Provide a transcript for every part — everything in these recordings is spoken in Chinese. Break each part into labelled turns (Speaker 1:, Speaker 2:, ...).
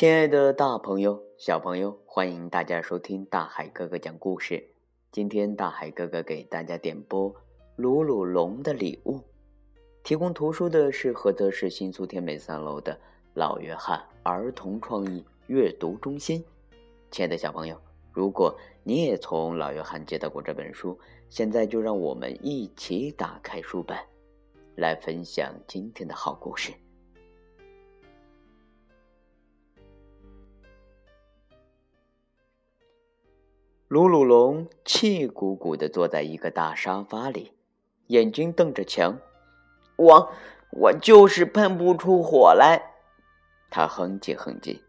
Speaker 1: 亲爱的大朋友、小朋友，欢迎大家收听大海哥哥讲故事。今天大海哥哥给大家点播《鲁鲁龙的礼物》。提供图书的是菏泽市新苏天美三楼的老约翰儿童创意阅读中心。亲爱的小朋友，如果你也从老约翰接到过这本书，现在就让我们一起打开书本，来分享今天的好故事。鲁鲁龙气鼓鼓地坐在一个大沙发里，眼睛瞪着墙。我我就是喷不出火来，他哼唧哼唧。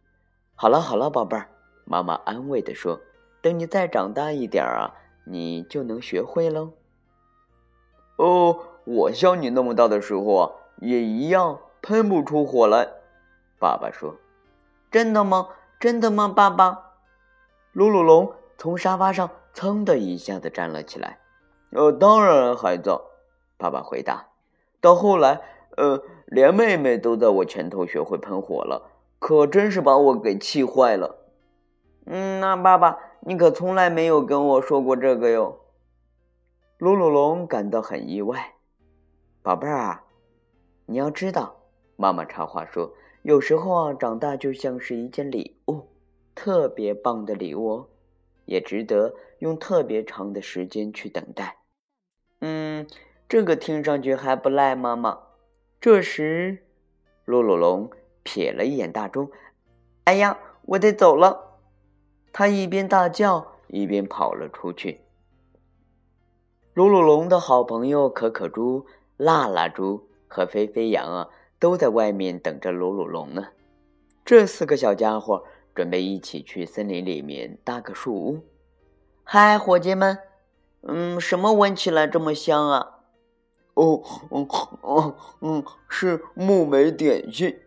Speaker 1: 好了好了，宝贝儿，妈妈安慰地说：“等你再长大一点啊，你就能学会喽。”
Speaker 2: 哦，我像你那么大的时候啊，也一样喷不出火来。
Speaker 1: 爸爸说：“
Speaker 3: 真的吗？真的吗，爸爸？”
Speaker 1: 鲁鲁龙。从沙发上噌的一下子站了起来。
Speaker 2: 呃，当然，孩子，爸爸回答。到后来，呃，连妹妹都在我前头学会喷火了，可真是把我给气坏了。
Speaker 3: 嗯，那爸爸，你可从来没有跟我说过这个哟。
Speaker 1: 鲁鲁龙感到很意外。宝贝儿啊，你要知道，妈妈插话说，有时候啊，长大就像是一件礼物，特别棒的礼物哦。也值得用特别长的时间去等待。
Speaker 3: 嗯，这个听上去还不赖，妈妈。
Speaker 1: 这时，鲁鲁龙瞥了一眼大钟，
Speaker 3: 哎呀，我得走了！
Speaker 1: 他一边大叫，一边跑了出去。鲁鲁龙的好朋友可可猪、辣辣猪和飞飞羊啊，都在外面等着鲁鲁龙呢。这四个小家伙。准备一起去森林里面搭个树屋。
Speaker 3: 嗨，伙计们，嗯，什么闻起来这么香啊？
Speaker 2: 哦，哦，哦，嗯，是木莓点心。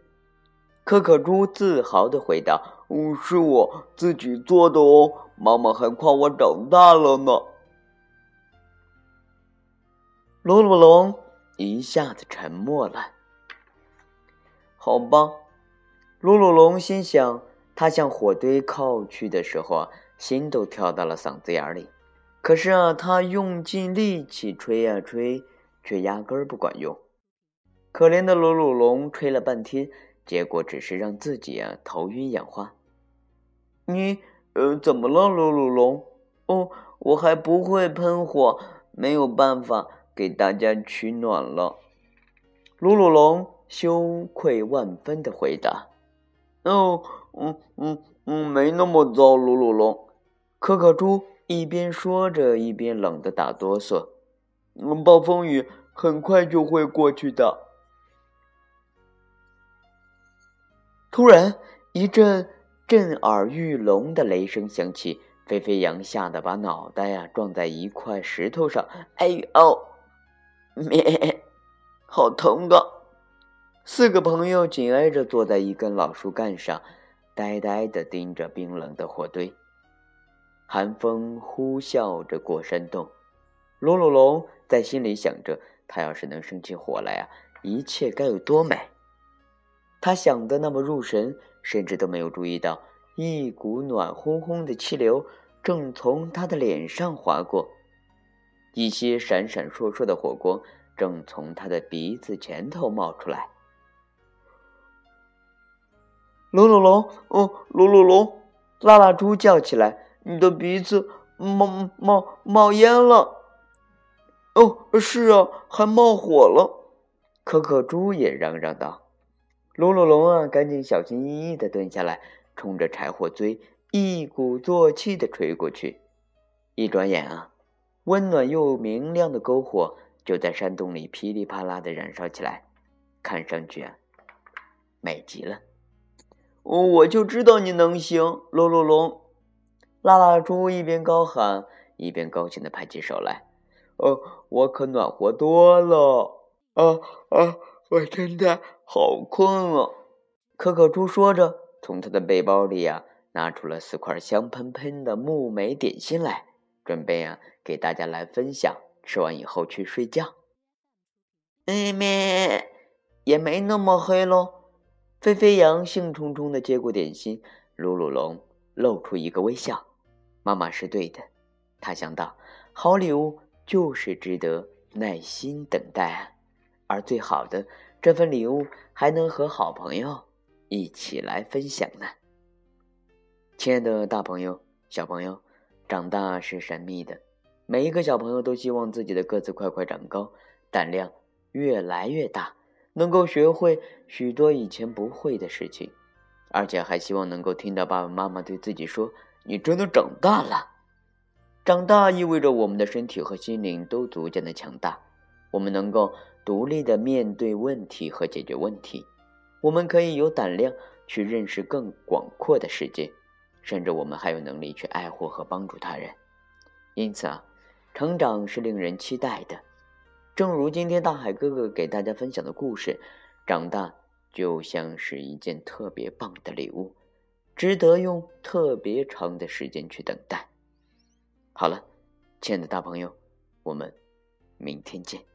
Speaker 1: 可可猪自豪地回答：“
Speaker 2: 嗯，是我自己做的哦，妈妈还夸我长大了呢。”
Speaker 1: 鲁鲁龙一下子沉默了。好吧，鲁鲁龙心想。他向火堆靠去的时候啊，心都跳到了嗓子眼里。可是啊，他用尽力气吹呀吹，却压根儿不管用。可怜的鲁鲁龙吹了半天，结果只是让自己啊头晕眼花。
Speaker 3: 你呃，怎么了，鲁鲁龙？哦，我还不会喷火，没有办法给大家取暖了。
Speaker 1: 鲁鲁龙羞愧万分的回答：“
Speaker 2: 哦。”嗯嗯嗯，没那么糟，鲁鲁龙。
Speaker 1: 可可猪一边说着，一边冷得打哆嗦。
Speaker 2: 嗯，暴风雨很快就会过去的。
Speaker 1: 突然，一阵震耳欲聋的雷声响起，飞飞羊吓得把脑袋呀撞在一块石头上。
Speaker 3: 哎呦，咩，好疼啊！
Speaker 1: 四个朋友紧挨着坐在一根老树干上。呆呆地盯着冰冷的火堆，寒风呼啸着过山洞。鲁鲁龙在心里想着：他要是能生起火来啊，一切该有多美！他想的那么入神，甚至都没有注意到一股暖烘烘的气流正从他的脸上划过，一些闪闪烁烁的火光正从他的鼻子前头冒出来。
Speaker 2: 鲁鲁龙，哦，鲁鲁龙，
Speaker 1: 拉拉猪叫起来：“
Speaker 2: 你的鼻子冒冒冒烟了！”哦，是啊，还冒火了。
Speaker 1: 可可猪也嚷嚷道：“鲁鲁龙啊，赶紧小心翼翼的蹲下来，冲着柴火堆一鼓作气的吹过去。一转眼啊，温暖又明亮的篝火就在山洞里噼里啪啦的燃烧起来，看上去啊，美极了。”
Speaker 3: 哦，我就知道你能行，鲁鲁龙！
Speaker 1: 拉拉猪一边高喊，一边高兴的拍起手来。
Speaker 2: 哦，我可暖和多了！啊啊，我真的好困啊！
Speaker 1: 可可猪说着，从他的背包里呀拿出了四块香喷喷的木莓点心来，准备啊给大家来分享。吃完以后去睡觉。
Speaker 3: 妹妹也没那么黑喽。
Speaker 1: 飞飞羊兴冲冲的接过点心，鲁鲁龙露出一个微笑。妈妈是对的，他想到，好礼物就是值得耐心等待啊，而最好的这份礼物还能和好朋友一起来分享呢。亲爱的大朋友、小朋友，长大是神秘的，每一个小朋友都希望自己的个子快快长高，胆量越来越大。能够学会许多以前不会的事情，而且还希望能够听到爸爸妈妈对自己说：“你真的长大了。”长大意味着我们的身体和心灵都逐渐的强大，我们能够独立的面对问题和解决问题，我们可以有胆量去认识更广阔的世界，甚至我们还有能力去爱护和帮助他人。因此啊，成长是令人期待的。正如今天大海哥哥给大家分享的故事，长大就像是一件特别棒的礼物，值得用特别长的时间去等待。好了，亲爱的大朋友，我们明天见。